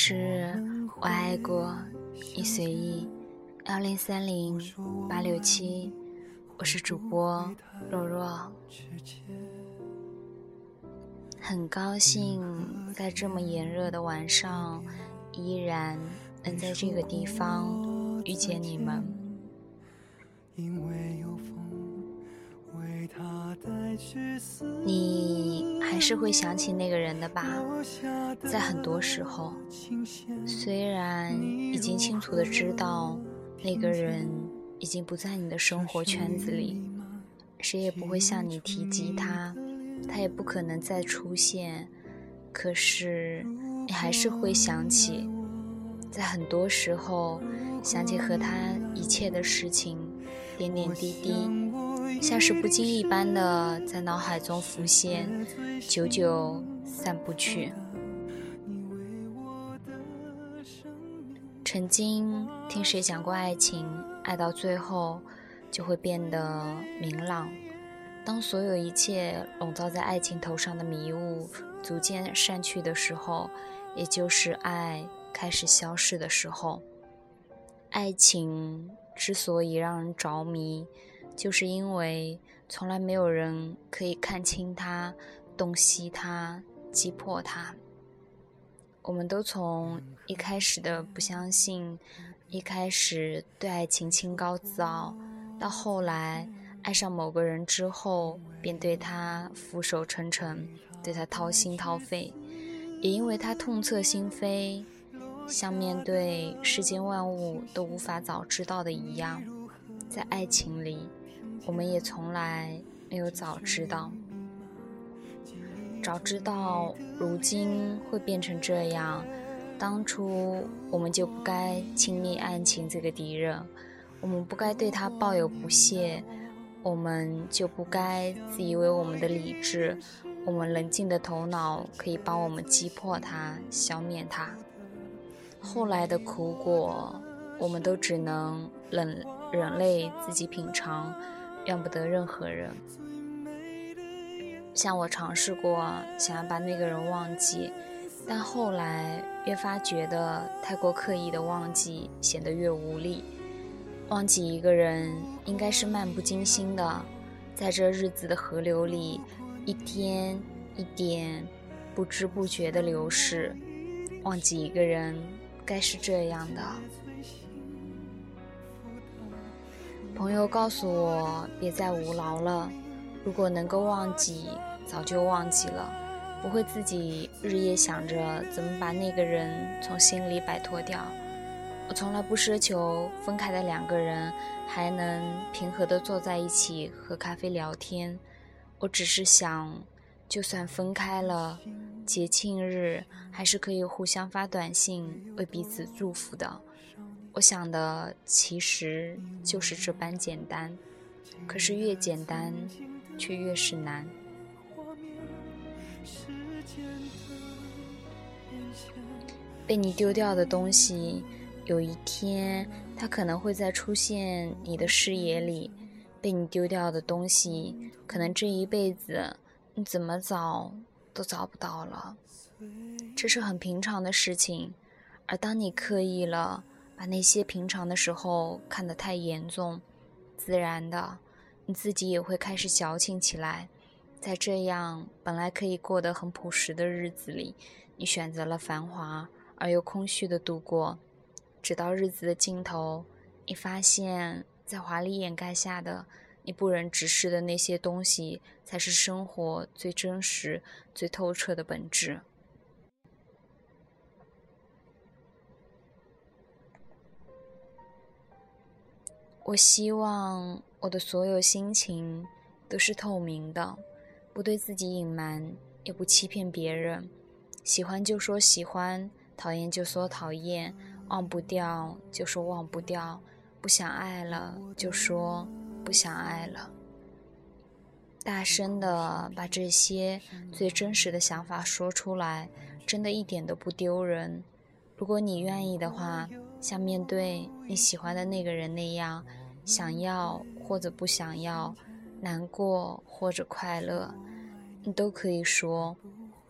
是我爱过你随意幺零三零八六七，我是主播若若。很高兴在这么炎热的晚上，依然能在这个地方遇见你们。你还是会想起那个人的吧？在很多时候，虽然已经清楚的知道那个人已经不在你的生活圈子里，谁也不会向你提及他。他也不可能再出现，可是你还是会想起，在很多时候想起和他一切的事情，点点滴滴，像是不经意般的在脑海中浮现，久久散不去。曾经听谁讲过爱情，爱到最后就会变得明朗。当所有一切笼罩在爱情头上的迷雾逐渐散去的时候，也就是爱开始消逝的时候。爱情之所以让人着迷，就是因为从来没有人可以看清他、洞悉他、击破他。我们都从一开始的不相信，一开始对爱情清高自傲，到后来。爱上某个人之后，便对他俯首称臣，对他掏心掏肺，也因为他痛彻心扉，像面对世间万物都无法早知道的一样，在爱情里，我们也从来没有早知道，早知道如今会变成这样，当初我们就不该轻蔑爱情这个敌人，我们不该对他抱有不屑。我们就不该自以为我们的理智，我们冷静的头脑可以帮我们击破它、消灭它。后来的苦果，我们都只能忍忍泪自己品尝，怨不得任何人。像我尝试过想要把那个人忘记，但后来越发觉得太过刻意的忘记，显得越无力。忘记一个人，应该是漫不经心的，在这日子的河流里，一天一点不知不觉的流逝。忘记一个人，该是这样的。朋友告诉我，别再无劳了。如果能够忘记，早就忘记了，不会自己日夜想着怎么把那个人从心里摆脱掉。我从来不奢求分开的两个人还能平和的坐在一起喝咖啡聊天，我只是想，就算分开了，节庆日还是可以互相发短信为彼此祝福的。我想的其实就是这般简单，可是越简单，却越是难。被你丢掉的东西。有一天，它可能会再出现你的视野里，被你丢掉的东西，可能这一辈子你怎么找都找不到了。这是很平常的事情，而当你刻意了把那些平常的时候看得太严重，自然的，你自己也会开始矫情起来。在这样本来可以过得很朴实的日子里，你选择了繁华而又空虚的度过。直到日子的尽头，你发现，在华丽掩盖下的你不忍直视的那些东西，才是生活最真实、最透彻的本质。我希望我的所有心情都是透明的，不对自己隐瞒，也不欺骗别人。喜欢就说喜欢，讨厌就说讨厌。忘不掉就说忘不掉，不想爱了就说不想爱了。大声的把这些最真实的想法说出来，真的一点都不丢人。如果你愿意的话，像面对你喜欢的那个人那样，想要或者不想要，难过或者快乐，你都可以说。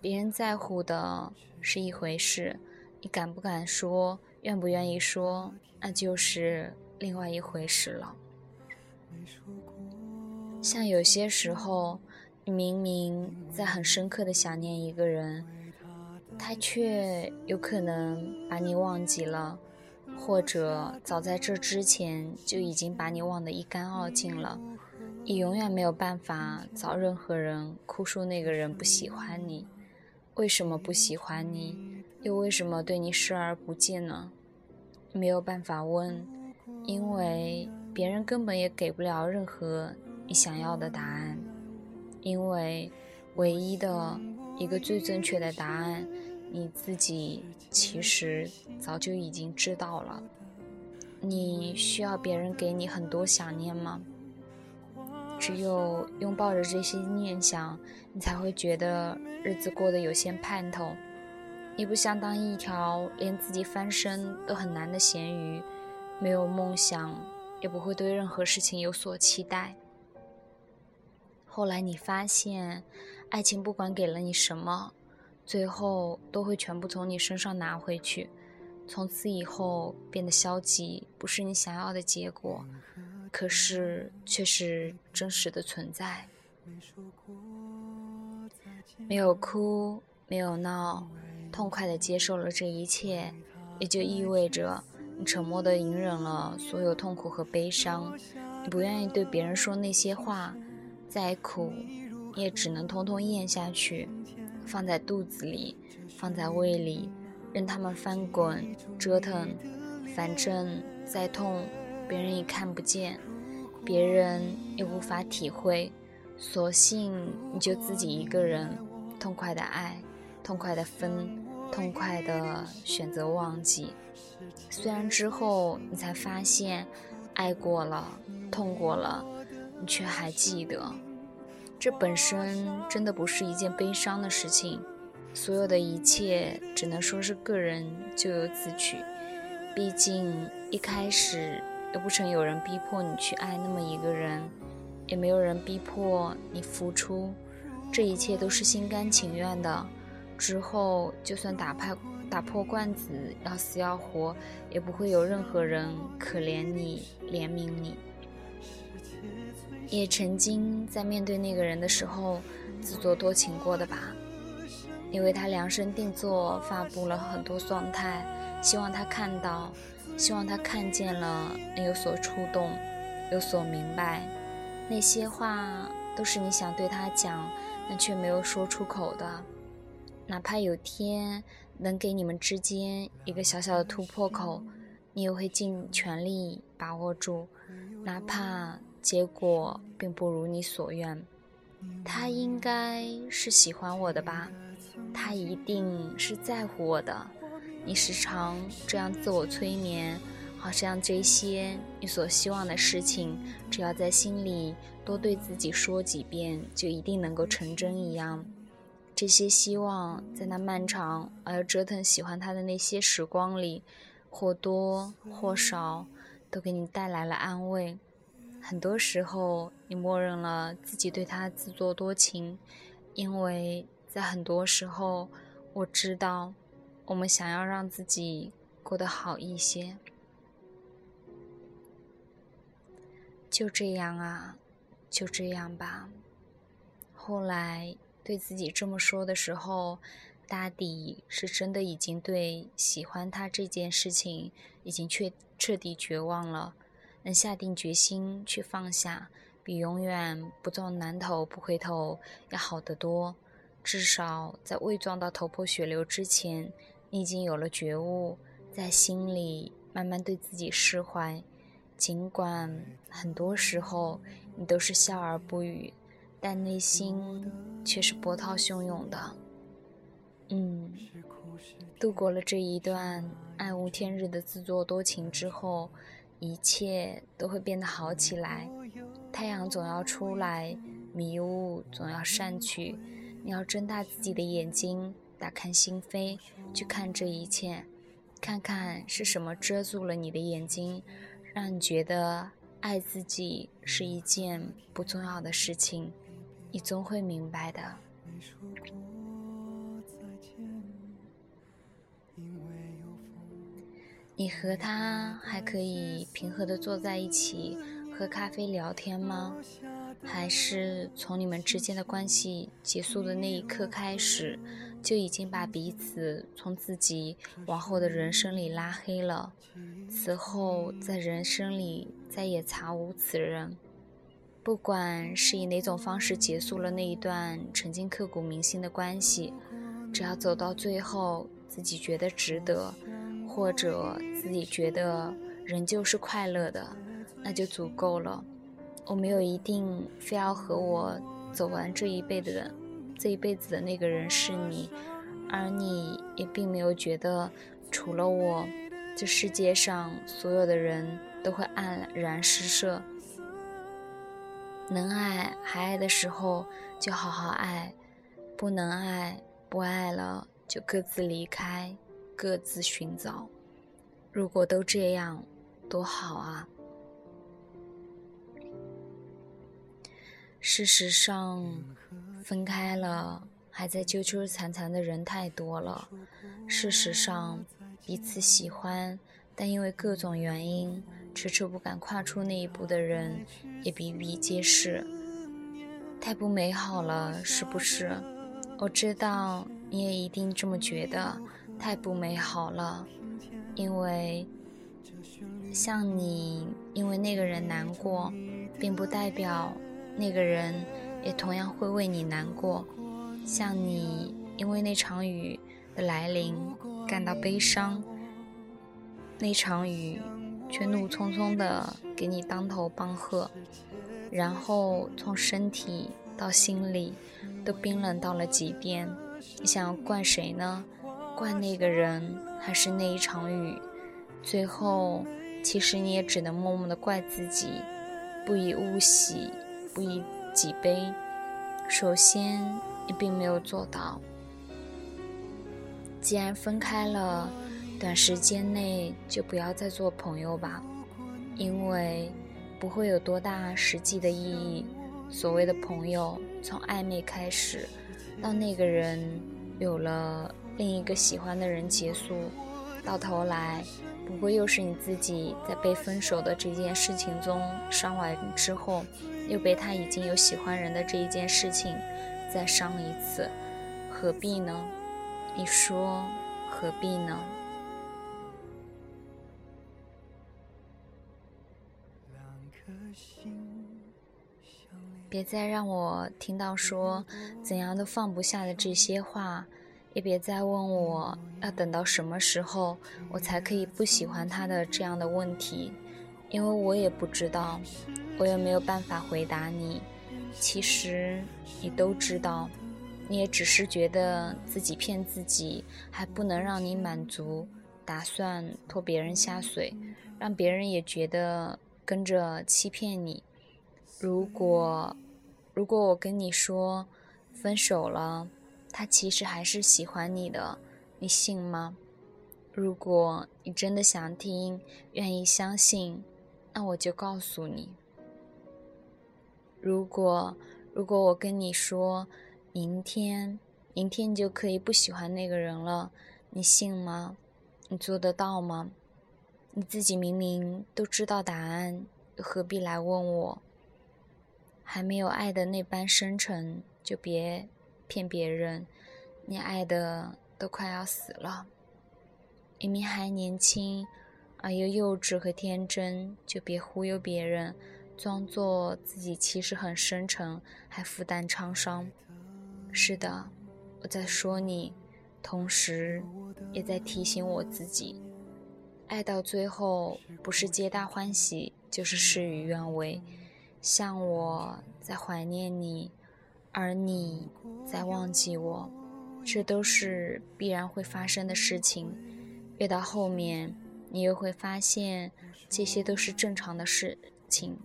别人在乎的是一回事，你敢不敢说，愿不愿意说，那就是另外一回事了。像有些时候，你明明在很深刻的想念一个人，他却有可能把你忘记了，或者早在这之前就已经把你忘得一干二净了。你永远没有办法找任何人哭诉那个人不喜欢你，为什么不喜欢你，又为什么对你视而不见呢？没有办法问，因为别人根本也给不了任何。你想要的答案，因为唯一的一个最正确的答案，你自己其实早就已经知道了。你需要别人给你很多想念吗？只有拥抱着这些念想，你才会觉得日子过得有些盼头。你不想当一条连自己翻身都很难的咸鱼，没有梦想，也不会对任何事情有所期待。后来你发现，爱情不管给了你什么，最后都会全部从你身上拿回去。从此以后变得消极，不是你想要的结果，可是却是真实的存在。没有哭，没有闹，痛快的接受了这一切，也就意味着你沉默的隐忍了所有痛苦和悲伤。你不愿意对别人说那些话。再苦，也只能通通咽下去，放在肚子里，放在胃里，任他们翻滚折腾，反正再痛，别人也看不见，别人也无法体会，索性你就自己一个人，痛快的爱，痛快的分，痛快的选择忘记。虽然之后你才发现，爱过了，痛过了。你却还记得，这本身真的不是一件悲伤的事情。所有的一切只能说是个人咎由自取。毕竟一开始又不曾有人逼迫你去爱那么一个人，也没有人逼迫你付出，这一切都是心甘情愿的。之后就算打破打破罐子要死要活，也不会有任何人可怜你、怜悯你。也曾经在面对那个人的时候自作多情过的吧？你为他量身定做，发布了很多状态，希望他看到，希望他看见了，能有所触动，有所明白。那些话都是你想对他讲，但却没有说出口的。哪怕有天能给你们之间一个小小的突破口，你也会尽全力把握住，哪怕。结果并不如你所愿，他应该是喜欢我的吧？他一定是在乎我的。你时常这样自我催眠，好像这些你所希望的事情，只要在心里多对自己说几遍，就一定能够成真一样。这些希望在那漫长而又折腾喜欢他的那些时光里，或多或少都给你带来了安慰。很多时候，你默认了自己对他自作多情，因为在很多时候，我知道，我们想要让自己过得好一些。就这样啊，就这样吧。后来对自己这么说的时候，大抵是真的已经对喜欢他这件事情已经彻彻底绝望了。能下定决心去放下，比永远不撞南头不回头要好得多。至少在未撞到头破血流之前，你已经有了觉悟，在心里慢慢对自己释怀。尽管很多时候你都是笑而不语，但内心却是波涛汹涌的。嗯，度过了这一段暗无天日的自作多情之后。一切都会变得好起来，太阳总要出来，迷雾总要散去。你要睁大自己的眼睛，打开心扉，去看这一切，看看是什么遮住了你的眼睛，让你觉得爱自己是一件不重要的事情。你总会明白的。你和他还可以平和的坐在一起喝咖啡聊天吗？还是从你们之间的关系结束的那一刻开始，就已经把彼此从自己往后的人生里拉黑了？此后在人生里再也查无此人。不管是以哪种方式结束了那一段曾经刻骨铭心的关系，只要走到最后，自己觉得值得。或者自己觉得人就是快乐的，那就足够了。我没有一定非要和我走完这一辈子的这一辈子的那个人是你，而你也并没有觉得除了我，这世界上所有的人都会黯然失色。能爱还爱的时候就好好爱，不能爱不爱了就各自离开。各自寻找。如果都这样，多好啊！事实上，分开了还在纠纠缠缠的人太多了。事实上，彼此喜欢，但因为各种原因迟迟不敢跨出那一步的人也比比皆是。太不美好了，是不是？我知道你也一定这么觉得。太不美好了，因为像你因为那个人难过，并不代表那个人也同样会为你难过。像你因为那场雨的来临感到悲伤，那场雨却怒匆匆的给你当头棒喝，然后从身体到心里都冰冷到了极点。你想要怪谁呢？怪那个人，还是那一场雨？最后，其实你也只能默默的怪自己，不以物喜，不以己悲。首先，你并没有做到。既然分开了，短时间内就不要再做朋友吧，因为不会有多大实际的意义。所谓的朋友，从暧昧开始，到那个人有了。另一个喜欢的人结束，到头来不过又是你自己在被分手的这件事情中伤完之后，又被他已经有喜欢人的这一件事情再伤一次，何必呢？你说何必呢？别再让我听到说怎样都放不下的这些话。也别再问我要等到什么时候我才可以不喜欢他的这样的问题，因为我也不知道，我也没有办法回答你。其实你都知道，你也只是觉得自己骗自己还不能让你满足，打算拖别人下水，让别人也觉得跟着欺骗你。如果，如果我跟你说分手了。他其实还是喜欢你的，你信吗？如果你真的想听，愿意相信，那我就告诉你。如果如果我跟你说，明天明天你就可以不喜欢那个人了，你信吗？你做得到吗？你自己明明都知道答案，又何必来问我？还没有爱的那般深沉，就别。骗别人，你爱的都快要死了。明明还年轻，而又幼稚和天真，就别忽悠别人，装作自己其实很深沉，还负担沧桑。是的，我在说你，同时也在提醒我自己：爱到最后，不是皆大欢喜，就是事与愿违。像我在怀念你。而你在忘记我，这都是必然会发生的事情。越到后面，你又会发现这些都是正常的事情。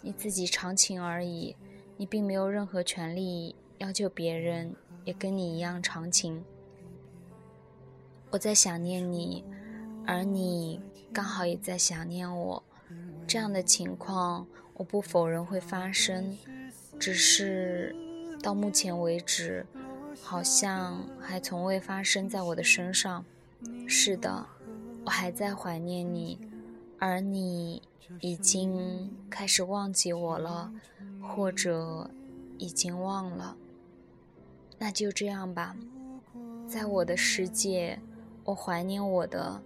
你自己长情而已，你并没有任何权利要求别人也跟你一样长情。我在想念你，而你刚好也在想念我。这样的情况，我不否认会发生，只是到目前为止，好像还从未发生在我的身上。是的，我还在怀念你，而你已经开始忘记我了，或者已经忘了。那就这样吧，在我的世界。我怀念我的，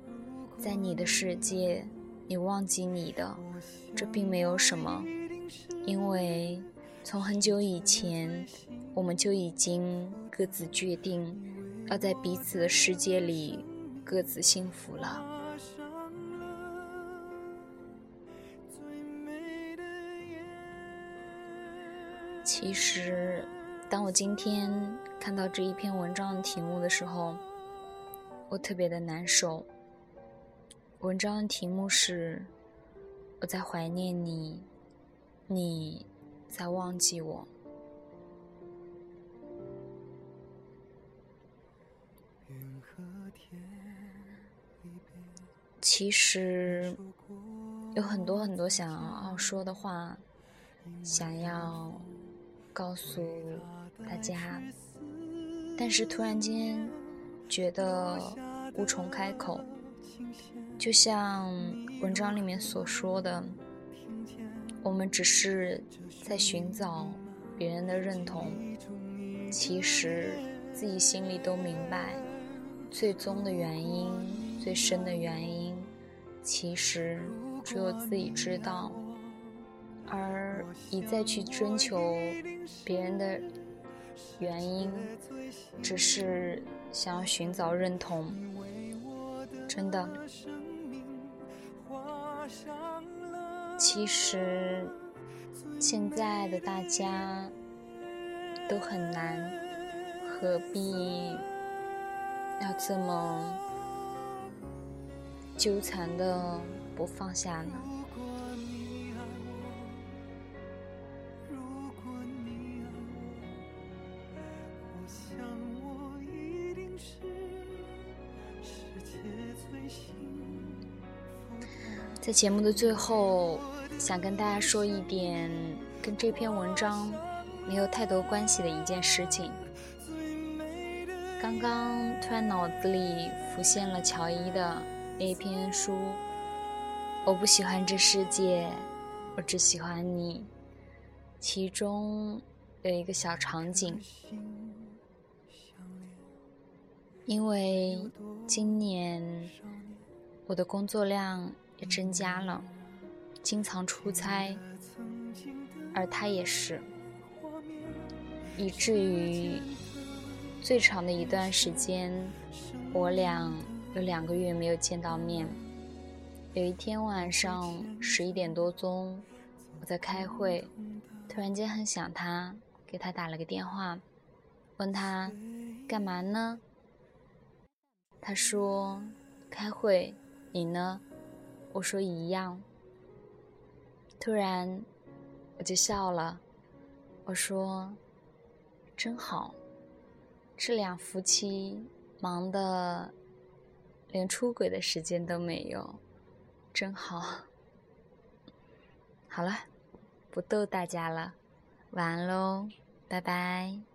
在你的世界，你忘记你的，这并没有什么，因为从很久以前，我们就已经各自决定，要在彼此的世界里各自幸福了。其实，当我今天看到这一篇文章的题目的时候，我特别的难受。文章的题目是“我在怀念你，你在忘记我”。其实有很多很多想要说的话，想要告诉大家，但是突然间。觉得无从开口，就像文章里面所说的，我们只是在寻找别人的认同，其实自己心里都明白，最终的原因、最深的原因，其实只有自己知道，而一再去征求别人的原因，只是。想要寻找认同，真的。其实，现在的大家都很难，何必要这么纠缠的不放下呢？在节目的最后，想跟大家说一点跟这篇文章没有太多关系的一件事情。刚刚突然脑子里浮现了乔伊的那篇书，我不喜欢这世界，我只喜欢你。其中有一个小场景，因为今年我的工作量。也增加了，经常出差，而他也是，以至于最长的一段时间，我俩有两个月没有见到面。有一天晚上十一点多钟，我在开会，突然间很想他，给他打了个电话，问他干嘛呢？他说开会，你呢？我说一样。突然，我就笑了。我说：“真好，这两夫妻忙的连出轨的时间都没有，真好。”好了，不逗大家了，晚安喽，拜拜。